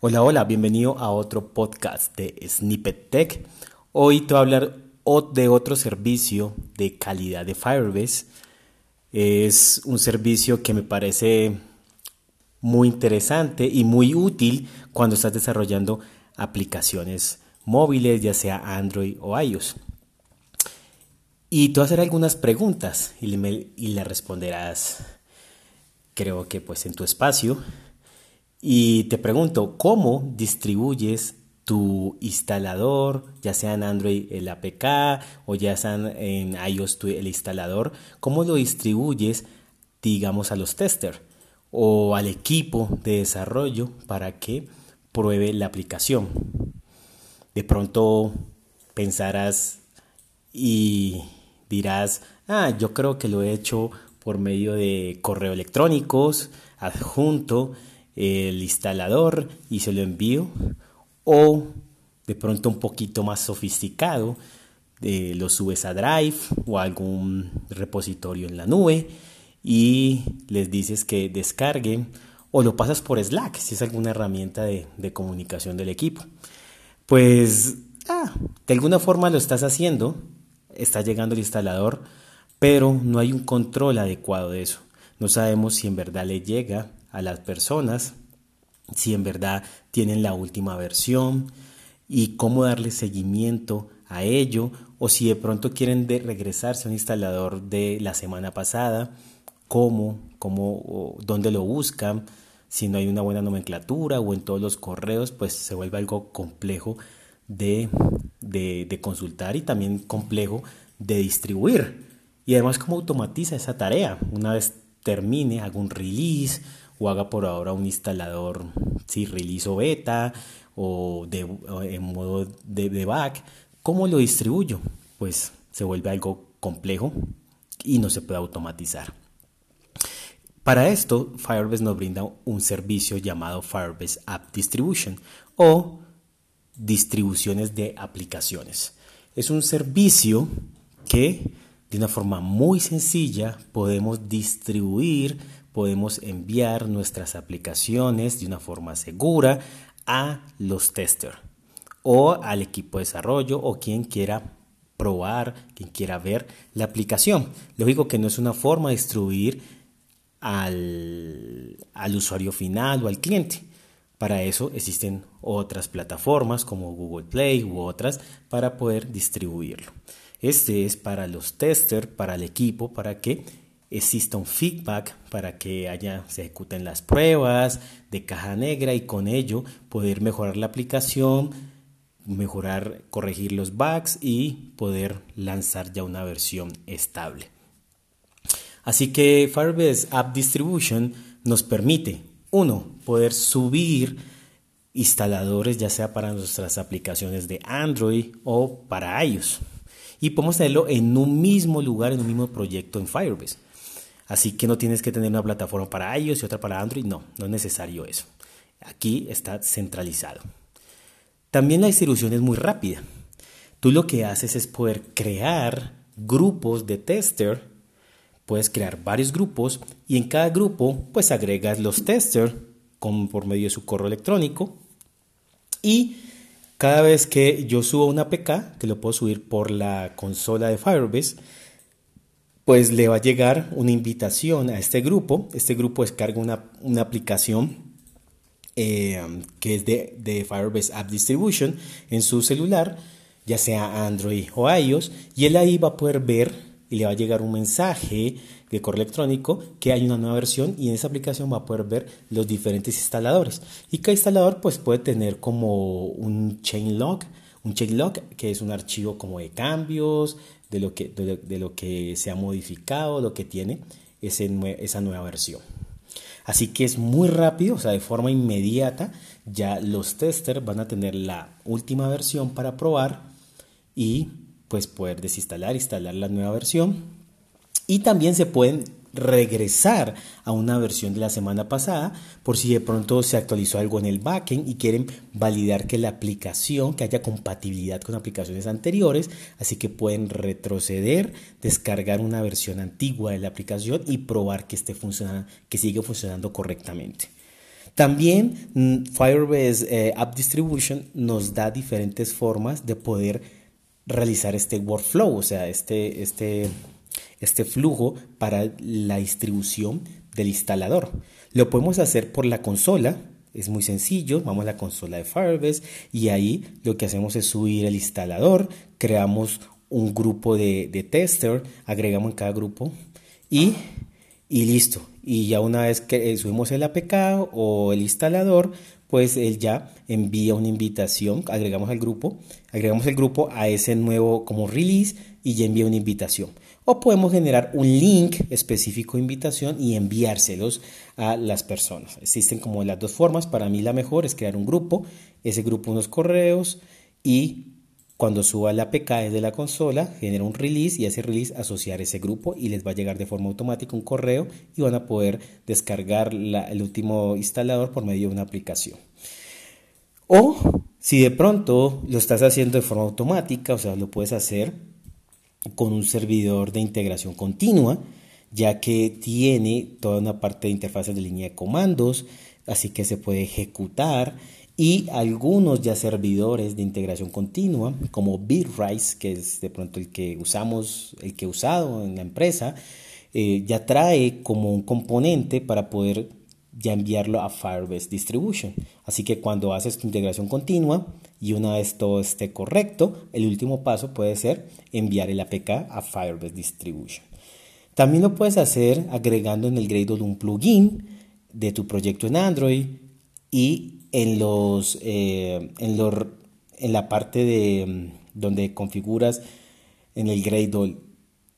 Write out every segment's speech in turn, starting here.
Hola, hola, bienvenido a otro podcast de Snippet Tech. Hoy te voy a hablar de otro servicio de calidad de Firebase. Es un servicio que me parece muy interesante y muy útil cuando estás desarrollando aplicaciones móviles, ya sea Android o iOS. Y te voy a hacer algunas preguntas y le, y responderás, creo que pues en tu espacio. Y te pregunto, ¿cómo distribuyes tu instalador, ya sea en Android el APK o ya sea en iOS el instalador? ¿Cómo lo distribuyes, digamos, a los testers o al equipo de desarrollo para que pruebe la aplicación? De pronto pensarás y dirás, ah, yo creo que lo he hecho por medio de correo electrónicos, adjunto, el instalador y se lo envío o de pronto un poquito más sofisticado eh, lo subes a Drive o a algún repositorio en la nube y les dices que descarguen o lo pasas por Slack si es alguna herramienta de, comunicación del equipo. Pues ah, de alguna forma lo estás haciendo, está llegando el instalador, pero no hay un control adecuado de eso. No sabemos si en verdad le llega a las personas, si en verdad tienen la última versión y cómo darle seguimiento a ello o si de pronto quieren de regresarse a un instalador de la semana pasada, cómo, cómo dónde lo buscan, si no hay una buena nomenclatura o en todos los correos, pues se vuelve algo complejo de, de consultar y también complejo de distribuir. Y además cómo automatiza esa tarea. Una vez termine, hago un release o haga por ahora un instalador, si release beta o, de, en modo de, de back, ¿cómo lo distribuyo? Pues se vuelve algo complejo y no se puede automatizar. Para esto, Firebase nos brinda un servicio llamado Firebase App Distribution o distribuciones de aplicaciones. Es un servicio que de una forma muy sencilla podemos distribuir podemos enviar nuestras aplicaciones de una forma segura a los testers o al equipo de desarrollo o quien quiera probar, quien quiera ver la aplicación. Lógico que no es una forma de distribuir al, al usuario final o al cliente. Para eso existen otras plataformas como Google Play u otras para poder distribuirlo. Este es para los testers, para el equipo, para que exista un feedback para que haya, se ejecuten las pruebas de caja negra y con ello poder mejorar la aplicación, mejorar, corregir los bugs y poder lanzar ya una versión estable. Así que Firebase App Distribution nos permite, uno, poder subir instaladores ya sea para nuestras aplicaciones de Android o para iOS. Y podemos tenerlo en un mismo lugar, en un mismo proyecto en Firebase. Así que no tienes que tener una plataforma para iOS y otra para Android. No, no es necesario eso. Aquí está centralizado. También la distribución es muy rápida. Tú lo que haces es poder crear grupos de tester. Puedes crear varios grupos y en cada grupo pues agregas los testers con, por medio de su correo electrónico. Y cada vez que yo subo una APK, que lo puedo subir por la consola de Firebase, pues le va a llegar una invitación a este grupo. Este grupo descarga una, aplicación eh, que es de, de, Firebase App Distribution en su celular, ya sea Android o iOS, y él ahí va a poder ver y le va a llegar un mensaje de correo electrónico que hay una nueva versión y en esa aplicación va a poder ver los diferentes instaladores. Y cada instalador pues puede tener como un chain log, un chain log que es un archivo como de cambios, de lo que, de, lo que se ha modificado, lo que tiene esa nueva versión. Así que es muy rápido, o sea, de forma inmediata, ya los testers van a tener la última versión para probar y pues poder desinstalar, instalar la nueva versión. Y también se pueden regresar a una versión de la semana pasada por si de pronto se actualizó algo en el backend y quieren validar que la aplicación, que haya compatibilidad con aplicaciones anteriores, así que pueden retroceder, descargar una versión antigua de la aplicación y probar que esté funcionando, que sigue funcionando correctamente. También mm, Firebase eh, App Distribution nos da diferentes formas de poder realizar este workflow, o sea, este, este, este flujo para la distribución del instalador. Lo podemos hacer por la consola, es muy sencillo, vamos a la consola de Firebase y ahí lo que hacemos es subir el instalador, creamos un grupo de, de tester, agregamos en cada grupo y, y listo. Y ya una vez que subimos el APK o el instalador, pues él ya envía una invitación, agregamos al grupo, agregamos el grupo a ese nuevo como release y ya envía una invitación. O podemos generar un link específico de invitación y enviárselos a las personas. Existen como las dos formas. Para mí la mejor es crear un grupo, ese grupo unos correos y cuando suba la APK desde la consola, genera un release y ese release asociar ese grupo y les va a llegar de forma automática un correo y van a poder descargar el último instalador por medio de una aplicación. O si de pronto lo estás haciendo de forma automática, o sea, lo puedes hacer con un servidor de integración continua, ya que tiene toda una parte de interfaces de línea de comandos, así que se puede ejecutar y algunos ya servidores de integración continua como Bitrise, que es de pronto el que usamos, el que he usado en la empresa, eh, ya trae como un componente para poder ya enviarlo a Firebase Distribution. Así que cuando haces tu integración continua y una vez todo esté correcto, el último paso puede ser enviar el APK a Firebase Distribution. También lo puedes hacer agregando en el Gradle un plugin de tu proyecto en Android y en los, eh, en, en la parte de mm, donde configuras en el Gradle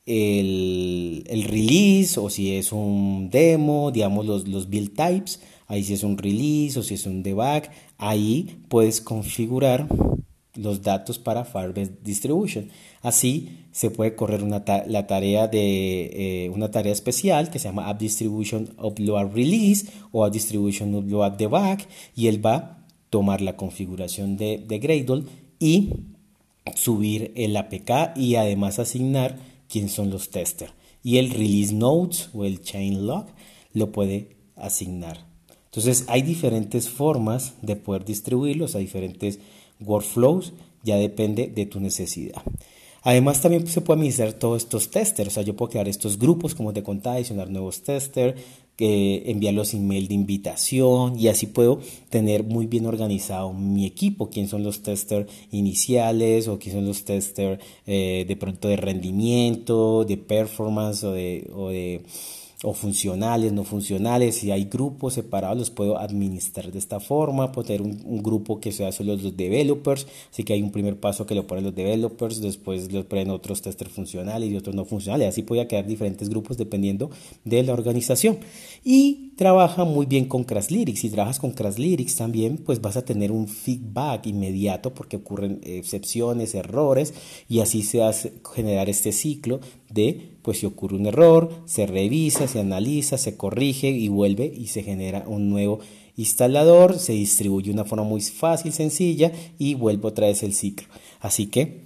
el, el, release o si es un demo, digamos los, los build types, ahí si es un release o si es un debug, ahí puedes configurar los datos para Firebase Distribution. Así se puede correr una la tarea de eh, una tarea especial que se llama App Distribution Upload Release o App Distribution Upload Debug y él va a tomar la configuración de, de Gradle y subir el APK y además asignar quién son los testers. Y el release notes o el chain log lo puede asignar. Entonces hay diferentes formas de poder distribuirlos a diferentes workflows, ya depende de tu necesidad. Además también se puede administrar todos estos testers, o sea, yo puedo crear estos grupos, como te contaba, adicionar nuevos testers, eh, enviar los emails de invitación y así puedo tener muy bien organizado mi equipo, quién son los testers iniciales o quién son los testers eh, de pronto de rendimiento, de performance o de funcionales, no funcionales, si hay grupos separados los puedo administrar de esta forma, puedo tener un, grupo que sea solo los developers, así que hay un primer paso que lo ponen los developers, después lo ponen otros testers funcionales y otros no funcionales, así podría crear diferentes grupos dependiendo de la organización. Y trabaja muy bien con Crashlytics, si trabajas con Crashlytics también pues vas a tener un feedback inmediato porque ocurren excepciones, errores y así se hace generar este ciclo de pues si ocurre un error, se revisa, se analiza, se corrige y vuelve y se genera un nuevo instalador, se distribuye de una forma muy fácil, sencilla y vuelve otra vez el ciclo. Así que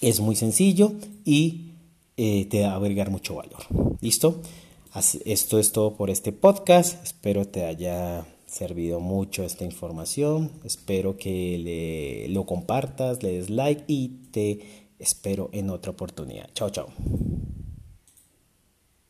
es muy sencillo y eh, te va a agregar mucho valor. ¿Listo? Esto es todo por este podcast. Espero te haya servido mucho esta información. Espero que le, lo compartas, le des like y te espero en otra oportunidad. Chao, chao.